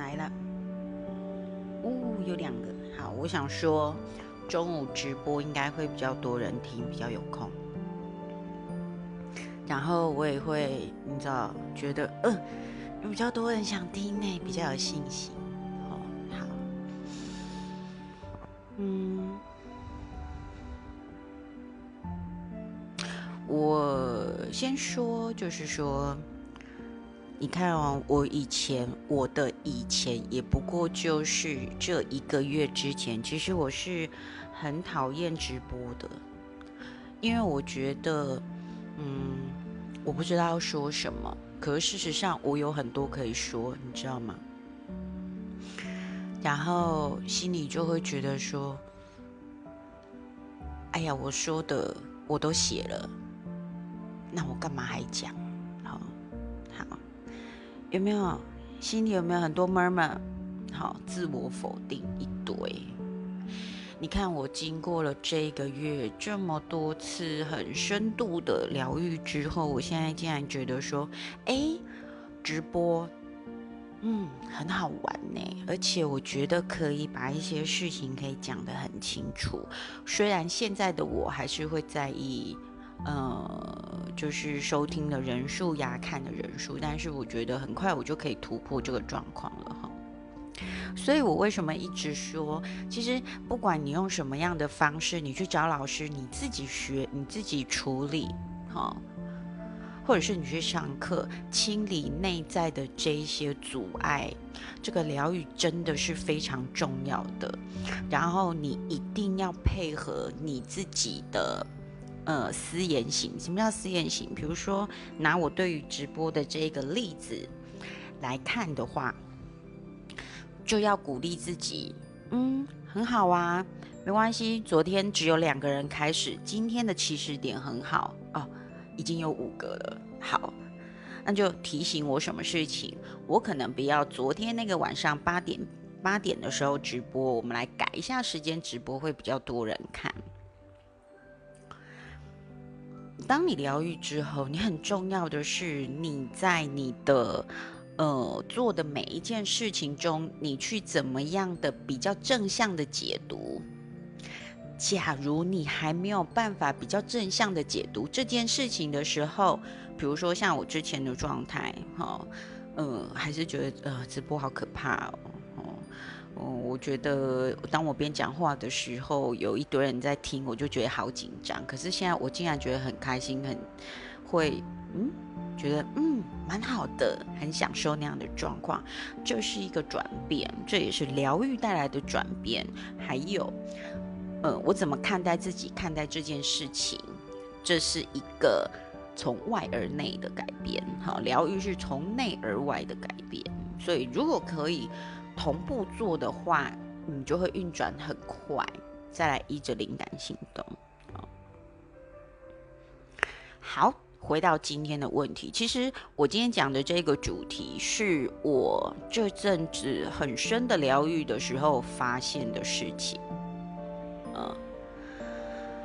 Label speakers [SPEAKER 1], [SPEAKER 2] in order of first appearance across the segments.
[SPEAKER 1] 来了。哦，有两个。好，我想说，中午直播应该会比较多人听，比较有空。然后我也会，你知道，觉得嗯，比较多人想听呢，比较有信心。哦，好，嗯，我先说，就是说。你看哦，我以前我的以前也不过就是这一个月之前，其实我是很讨厌直播的，因为我觉得，嗯，我不知道要说什么，可是事实上我有很多可以说，你知道吗？然后心里就会觉得说，哎呀，我说的我都写了，那我干嘛还讲？有没有心里有没有很多 murmur？好，自我否定一堆。你看，我经过了这个月这么多次很深度的疗愈之后，我现在竟然觉得说，哎，直播，嗯，很好玩呢。而且我觉得可以把一些事情可以讲得很清楚。虽然现在的我还是会在意。呃，就是收听的人数呀，看的人数，但是我觉得很快我就可以突破这个状况了哈。所以我为什么一直说，其实不管你用什么样的方式，你去找老师，你自己学，你自己处理，哈，或者是你去上课，清理内在的这一些阻碍，这个疗愈真的是非常重要的。然后你一定要配合你自己的。呃，私言行，什么叫私言行？比如说，拿我对于直播的这个例子来看的话，就要鼓励自己，嗯，很好啊，没关系。昨天只有两个人开始，今天的起始点很好哦，已经有五个了。好，那就提醒我什么事情？我可能不要昨天那个晚上八点八点的时候直播，我们来改一下时间，直播会比较多人看。当你疗愈之后，你很重要的是你在你的呃做的每一件事情中，你去怎么样的比较正向的解读。假如你还没有办法比较正向的解读这件事情的时候，比如说像我之前的状态，哈，嗯，还是觉得呃直播好可怕哦。嗯，我觉得当我边讲话的时候，有一堆人在听，我就觉得好紧张。可是现在我竟然觉得很开心，很会，嗯，觉得嗯蛮好的，很享受那样的状况。这是一个转变，这也是疗愈带来的转变。还有，呃，我怎么看待自己，看待这件事情，这是一个从外而内的改变。好，疗愈是从内而外的改变。所以如果可以。同步做的话，你就会运转很快，再来依着灵感行动。好，回到今天的问题，其实我今天讲的这个主题，是我这阵子很深的疗愈的时候发现的事情。嗯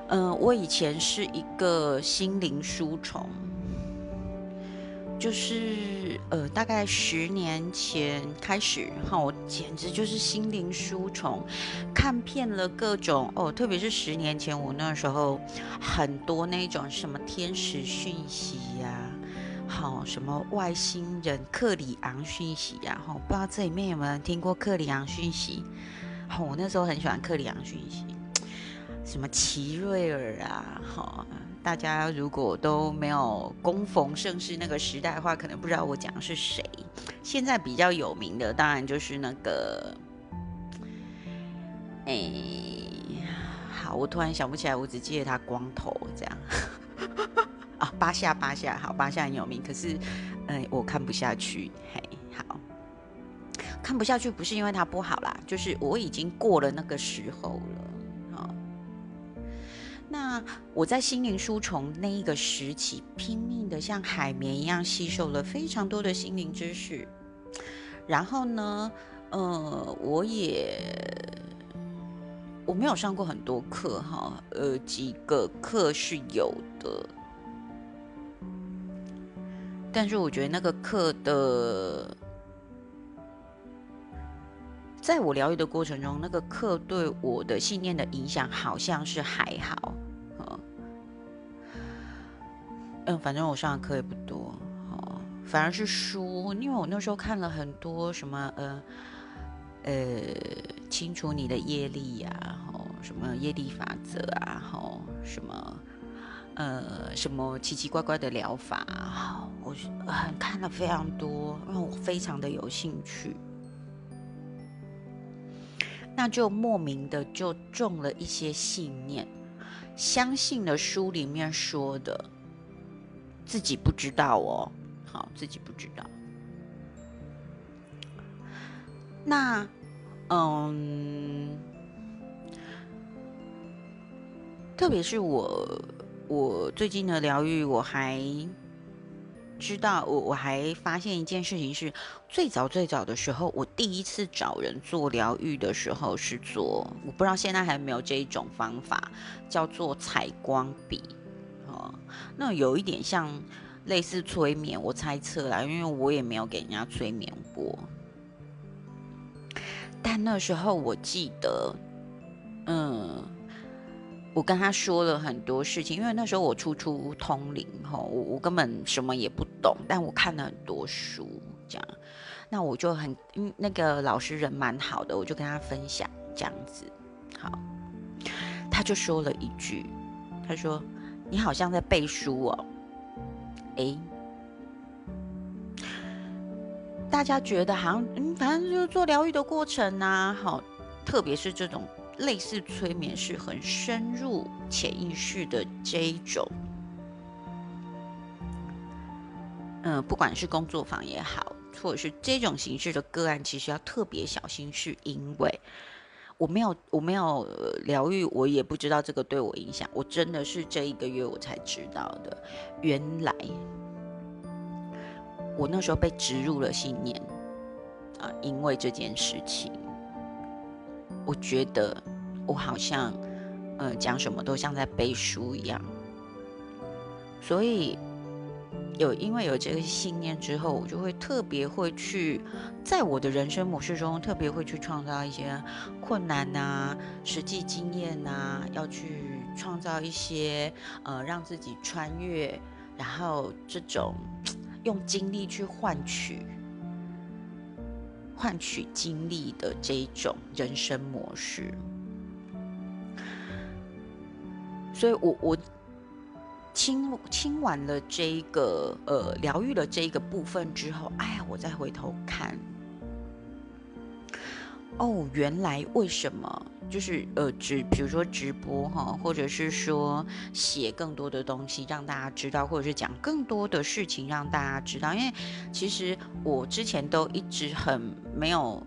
[SPEAKER 1] 嗯，我以前是一个心灵书虫。就是呃，大概十年前开始哈，我简直就是心灵书虫，看遍了各种哦，特别是十年前，我那时候很多那种什么天使讯息呀，好什么外星人克里昂讯息呀，哈，不知道这里面有没有人听过克里昂讯息？好，我那时候很喜欢克里昂讯息，什么奇瑞尔啊，好。大家如果都没有供逢盛世那个时代的话，可能不知道我讲的是谁。现在比较有名的，当然就是那个，哎，好，我突然想不起来，我只记得他光头这样。啊，八下八下，好，八下很有名，可是，嗯，我看不下去。嘿，好，看不下去不是因为他不好啦，就是我已经过了那个时候了。那我在心灵书虫那一个时期，拼命的像海绵一样吸收了非常多的心灵知识。然后呢，呃，我也我没有上过很多课哈，呃，几个课是有的，但是我觉得那个课的在我疗愈的过程中，那个课对我的信念的影响好像是还好，嗯，嗯，反正我上的课也不多，哦，反而是书，因为我那时候看了很多什么，呃，呃，清除你的业力呀，吼，什么业力法则啊，吼，什么，呃，什么奇奇怪怪的疗法，我很看了非常多，因为我非常的有兴趣。那就莫名的就中了一些信念，相信了书里面说的，自己不知道哦，好，自己不知道。那，嗯，特别是我，我最近的疗愈，我还。知道我我还发现一件事情是，最早最早的时候，我第一次找人做疗愈的时候是做，我不知道现在还有没有这一种方法，叫做采光笔，哦，那有一点像类似催眠，我猜测啦，因为我也没有给人家催眠过，但那时候我记得，嗯。我跟他说了很多事情，因为那时候我初出通灵吼，我我根本什么也不懂，但我看了很多书，这样，那我就很，嗯，那个老师人蛮好的，我就跟他分享这样子，好，他就说了一句，他说你好像在背书哦，哎，大家觉得好像，嗯，反正就是做疗愈的过程呐，好，特别是这种。类似催眠是很深入潜意识的这一种，嗯，不管是工作坊也好，或者是这种形式的个案，其实要特别小心，是因为我没有我没有疗愈，我也不知道这个对我影响。我真的是这一个月我才知道的，原来我那时候被植入了信念啊，因为这件事情。我觉得我好像，呃，讲什么都像在背书一样，所以有因为有这个信念之后，我就会特别会去在我的人生模式中特别会去创造一些困难呐、实际经验呐，要去创造一些呃让自己穿越，然后这种 用精力去换取。换取经历的这一种人生模式，所以我我清清完了这一个呃疗愈了这一个部分之后，哎呀，我再回头看。哦，原来为什么就是呃直，比如说直播哈，或者是说写更多的东西让大家知道，或者是讲更多的事情让大家知道。因为其实我之前都一直很没有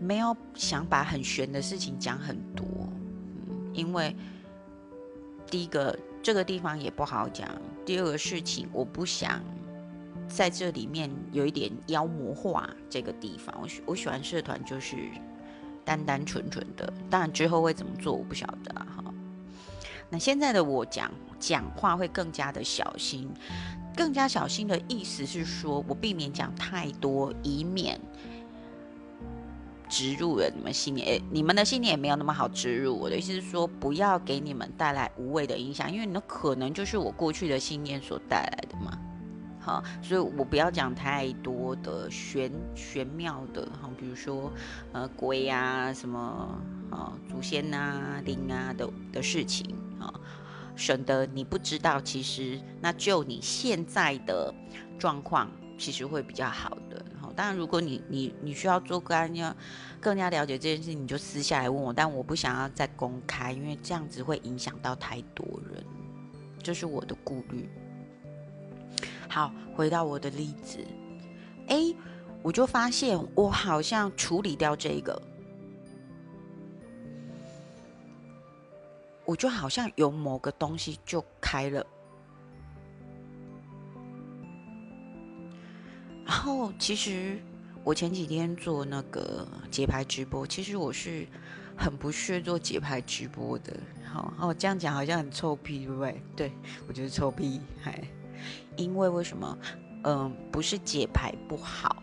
[SPEAKER 1] 没有想把很玄的事情讲很多，嗯，因为第一个这个地方也不好讲，第二个事情我不想。在这里面有一点妖魔化这个地方，我喜我喜欢社团就是单单纯纯的，当然之后会怎么做我不晓得哈。那现在的我讲讲话会更加的小心，更加小心的意思是说我避免讲太多，以免植入了你们信念。诶，你们的信念也没有那么好植入。我的意思是说，不要给你们带来无谓的影响，因为你的可能就是我过去的信念所带来的嘛。好，所以我不要讲太多的玄玄妙的哈，比如说呃鬼啊什么啊祖先啊灵啊的的事情啊，省得你不知道，其实那就你现在的状况其实会比较好的。好，当然如果你你你需要做干要更加了解这件事，你就私下来问我，但我不想要再公开，因为这样子会影响到太多人，这是我的顾虑。好，回到我的例子，哎，我就发现我好像处理掉这个，我就好像有某个东西就开了。然后，其实我前几天做那个节拍直播，其实我是很不屑做节拍直播的。好，哦，这样讲好像很臭屁，对不对？对我觉得臭屁，还。因为为什么？嗯，不是解牌不好，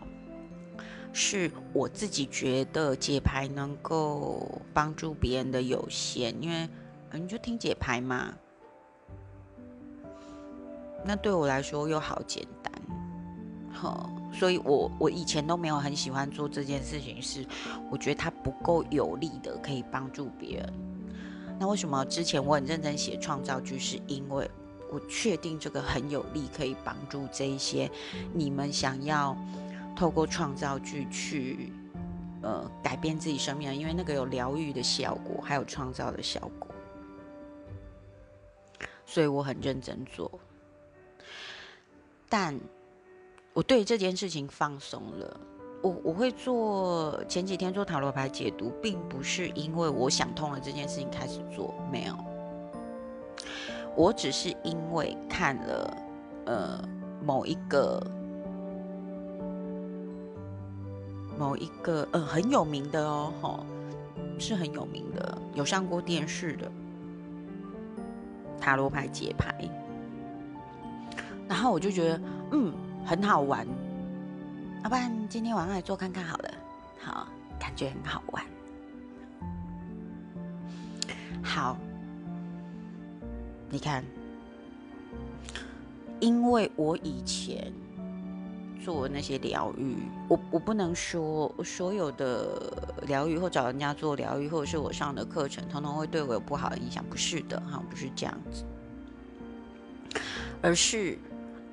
[SPEAKER 1] 是我自己觉得解牌能够帮助别人的有限，因为你就听解牌嘛。那对我来说又好简单，好，所以我我以前都没有很喜欢做这件事情，是我觉得它不够有力的可以帮助别人。那为什么之前我很认真写创造句，是因为我确定这个很有力，可以帮助这一些你们想要透过创造句去呃改变自己生命，因为那个有疗愈的效果，还有创造的效果，所以我很认真做。但我对这件事情放松了。我我会做前几天做塔罗牌解读，并不是因为我想通了这件事情开始做，没有。我只是因为看了呃某一个某一个呃很有名的哦，吼，是很有名的，有上过电视的塔罗牌解牌。然后我就觉得，嗯，很好玩，要不然今天晚上来做看看好了，好，感觉很好玩。好，你看，因为我以前做那些疗愈，我我不能说所有的疗愈或找人家做疗愈，或者是我上的课程，通通会对我有不好的影响，不是的，哈，不是这样子，而是。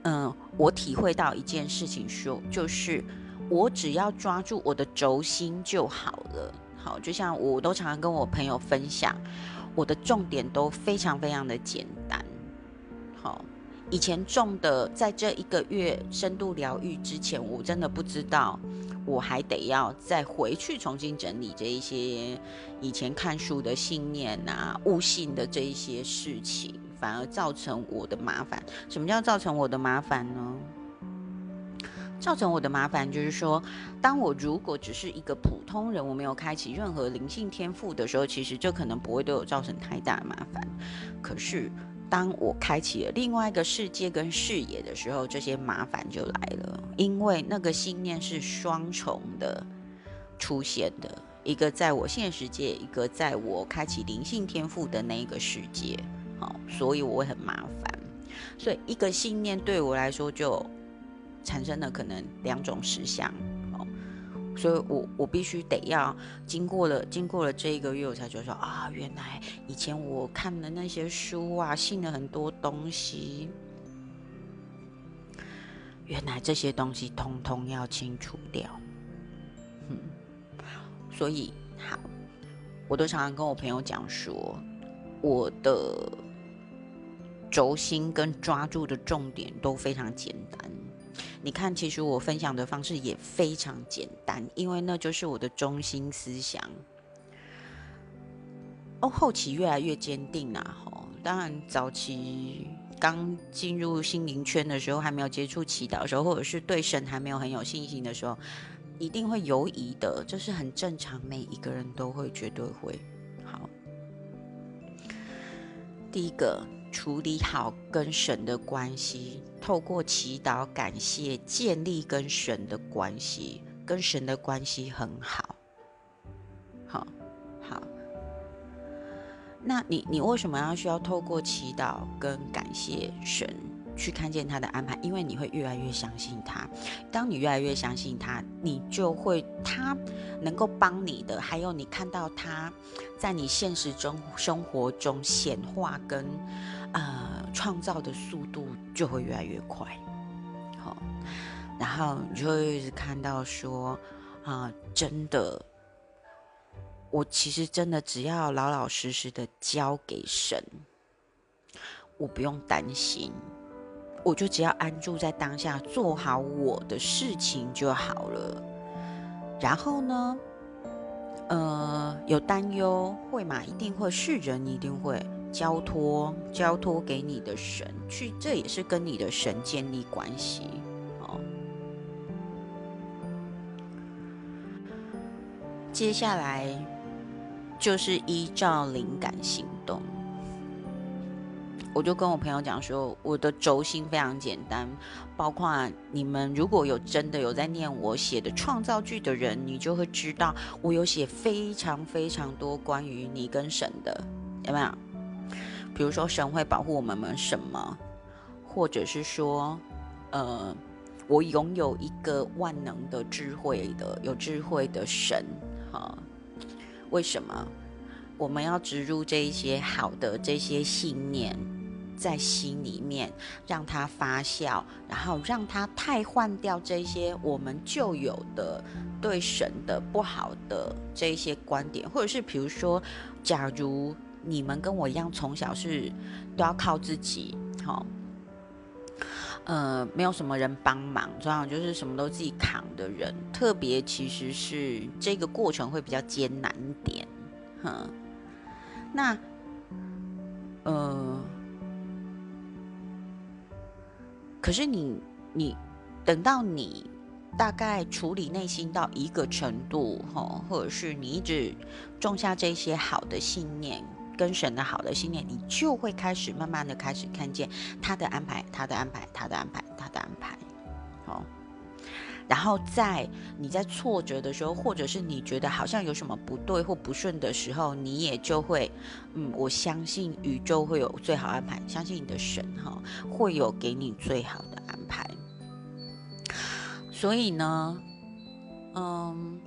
[SPEAKER 1] 嗯，我体会到一件事情，说就是我只要抓住我的轴心就好了。好，就像我都常常跟我朋友分享，我的重点都非常非常的简单。好，以前种的，在这一个月深度疗愈之前，我真的不知道，我还得要再回去重新整理这一些以前看书的信念啊、悟性的这一些事情。反而造成我的麻烦。什么叫造成我的麻烦呢？造成我的麻烦就是说，当我如果只是一个普通人，我没有开启任何灵性天赋的时候，其实这可能不会对我造成太大的麻烦。可是，当我开启了另外一个世界跟视野的时候，这些麻烦就来了。因为那个信念是双重的出现的，一个在我现实界，一个在我开启灵性天赋的那一个世界。好，所以我会很麻烦，所以一个信念对我来说就产生了可能两种实相，哦，所以我我必须得要经过了经过了这一个月，我才觉得说啊，原来以前我看的那些书啊，信了很多东西，原来这些东西通通要清除掉，嗯，所以好，我都常常跟我朋友讲说，我的。轴心跟抓住的重点都非常简单。你看，其实我分享的方式也非常简单，因为那就是我的中心思想。哦，后期越来越坚定啊！吼，当然早期刚进入心灵圈的时候，还没有接触祈祷的时候，或者是对神还没有很有信心的时候，一定会犹疑的，这是很正常，每一个人都会，绝对会。好，第一个。处理好跟神的关系，透过祈祷、感谢，建立跟神的关系，跟神的关系很好，好，好。那你你为什么要需要透过祈祷跟感谢神？去看见他的安排，因为你会越来越相信他。当你越来越相信他，你就会他能够帮你的，还有你看到他在你现实中生活中显化跟呃创造的速度就会越来越快。好，然后你就会一直看到说啊，真的，我其实真的只要老老实实的交给神，我不用担心。我就只要安住在当下，做好我的事情就好了。然后呢，呃，有担忧会嘛？一定会是人，一定会交托，交托给你的神去，这也是跟你的神建立关系哦。接下来就是依照灵感行动。我就跟我朋友讲说，我的轴心非常简单，包括你们如果有真的有在念我写的创造剧的人，你就会知道我有写非常非常多关于你跟神的，有没有？比如说神会保护我们们什么，或者是说，呃，我拥有一个万能的智慧的有智慧的神，哈，为什么我们要植入这一些好的这些信念？在心里面让它发酵，然后让它替换掉这些我们旧有的对神的不好的这一些观点，或者是比如说，假如你们跟我一样，从小是都要靠自己，好，呃，没有什么人帮忙，这样就是什么都自己扛的人，特别其实是这个过程会比较艰难点，哼，那，呃。可是你，你等到你大概处理内心到一个程度，哈，或者是你一直种下这些好的信念，跟神的好的信念，你就会开始慢慢的开始看见他的安排，他的安排，他的安排，他的安排，好。然后在你在挫折的时候，或者是你觉得好像有什么不对或不顺的时候，你也就会，嗯，我相信宇宙会有最好安排，相信你的神哈会有给你最好的安排。所以呢，嗯，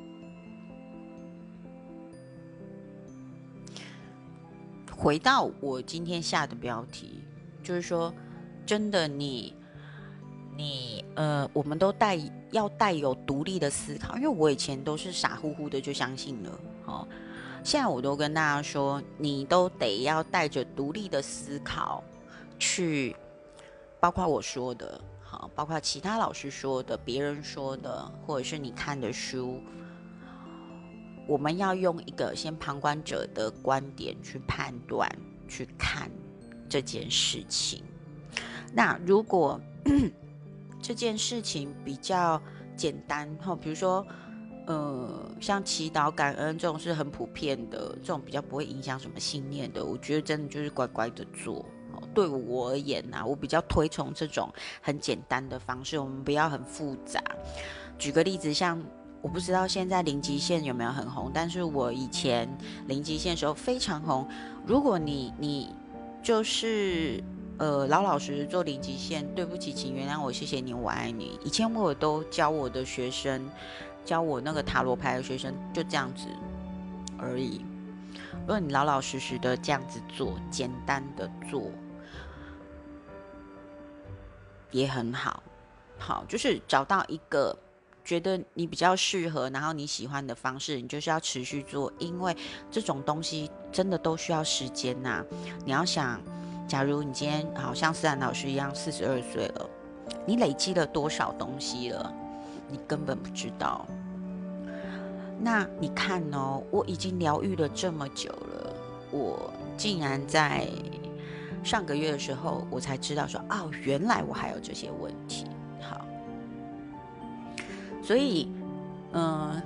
[SPEAKER 1] 回到我今天下的标题，就是说，真的你。你呃，我们都带要带有独立的思考，因为我以前都是傻乎乎的就相信了，哦，现在我都跟大家说，你都得要带着独立的思考去，包括我说的，好，包括其他老师说的，别人说的，或者是你看的书，我们要用一个先旁观者的观点去判断、去看这件事情。那如果 这件事情比较简单哈，比如说，呃，像祈祷、感恩这种是很普遍的，这种比较不会影响什么信念的。我觉得真的就是乖乖的做。对我而言呐，我比较推崇这种很简单的方式，我们不要很复杂。举个例子，像我不知道现在零极限有没有很红，但是我以前零极限时候非常红。如果你你就是。呃，老老实实做零极限，对不起，请原谅我，谢谢你，我爱你。以前我都教我的学生，教我那个塔罗牌的学生，就这样子而已。如果你老老实实的这样子做，简单的做，也很好。好，就是找到一个觉得你比较适合，然后你喜欢的方式，你就是要持续做，因为这种东西真的都需要时间呐。你要想。假如你今天好像思然老师一样，四十二岁了，你累积了多少东西了？你根本不知道。那你看哦，我已经疗愈了这么久了，我竟然在上个月的时候，我才知道说，哦，原来我还有这些问题。所以，嗯，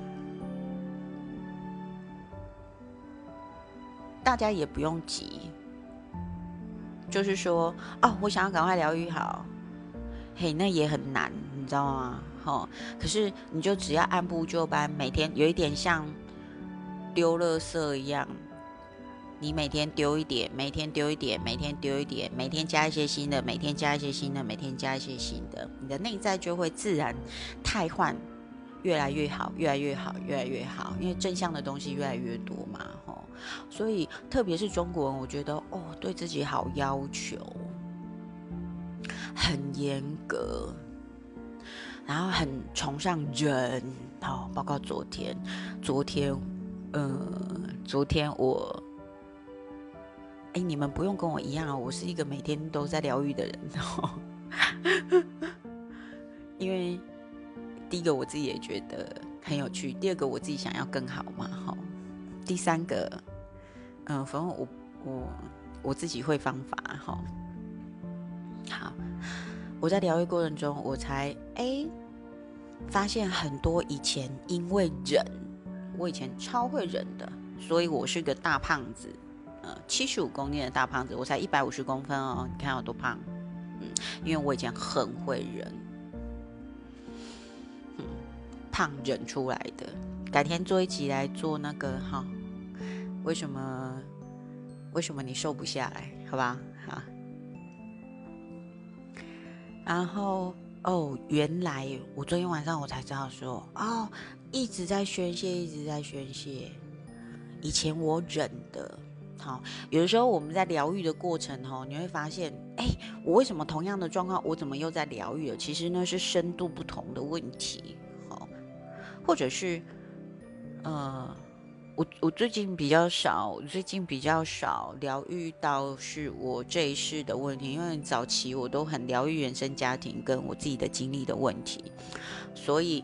[SPEAKER 1] 大家也不用急。就是说，哦，我想要赶快疗愈好，嘿，那也很难，你知道吗？哈，可是你就只要按部就班，每天有一点像丢垃圾一样，你每天丢一点，每天丢一点，每天丢一点，每天加一些新的，每天加一些新的，每天加一些新的，你的内在就会自然汰换，越来越好，越来越好，越来越好，因为正向的东西越来越多嘛，哈。所以，特别是中国人，我觉得哦，对自己好要求，很严格，然后很崇尚人。好，包括昨天，昨天，嗯，昨天我，哎，你们不用跟我一样啊，我是一个每天都在疗愈的人哦。因为第一个我自己也觉得很有趣，第二个我自己想要更好嘛，哈，第三个。嗯，反正我我我自己会方法哈。好，我在疗愈过程中，我才哎发现很多以前因为忍，我以前超会忍的，所以我是个大胖子。呃，七十五公斤的大胖子，我才一百五十公分哦，你看我多胖，嗯，因为我以前很会忍，胖忍出来的。改天做一集来做那个哈，为什么为什么你瘦不下来？好吧，好。然后哦，原来我昨天晚上我才知道说哦，一直在宣泄，一直在宣泄。以前我忍的，好，有的时候我们在疗愈的过程哦，你会发现，哎，我为什么同样的状况，我怎么又在疗愈了？其实呢是深度不同的问题，或者是。呃，我我最近比较少，最近比较少疗愈到是我这一世的问题，因为早期我都很疗愈原生家庭跟我自己的经历的问题，所以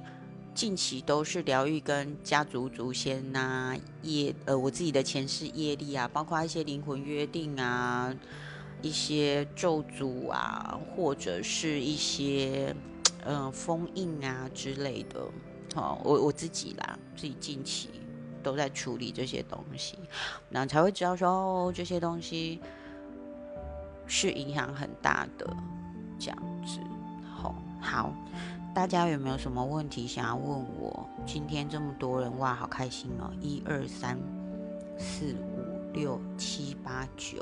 [SPEAKER 1] 近期都是疗愈跟家族祖先呐业呃我自己的前世业力啊，包括一些灵魂约定啊，一些咒诅啊，或者是一些嗯封印啊之类的。好，我我自己啦，自己近期都在处理这些东西，然后才会知道说哦，这些东西是影响很大的，这样子。好，好，大家有没有什么问题想要问我？今天这么多人哇，好开心哦！一二三四五六七八九，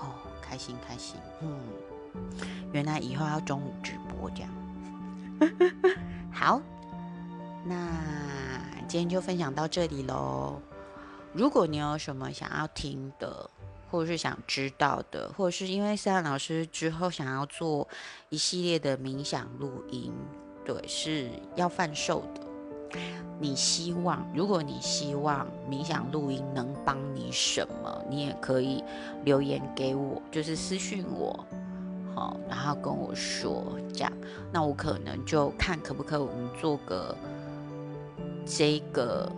[SPEAKER 1] 哦，开心开心，嗯，原来以后要中午直播这样，好。那今天就分享到这里喽。如果你有什么想要听的，或者是想知道的，或者是因为三老师之后想要做一系列的冥想录音，对，是要贩售的。你希望，如果你希望冥想录音能帮你什么，你也可以留言给我，就是私讯我，好，然后跟我说这样，那我可能就看可不可以我们做个。这个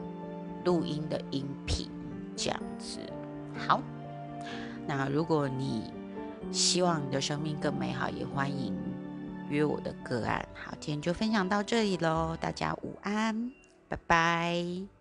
[SPEAKER 1] 录音的音频这样子，好。那如果你希望你的生命更美好，也欢迎约我的个案。好，今天就分享到这里喽，大家午安，拜拜。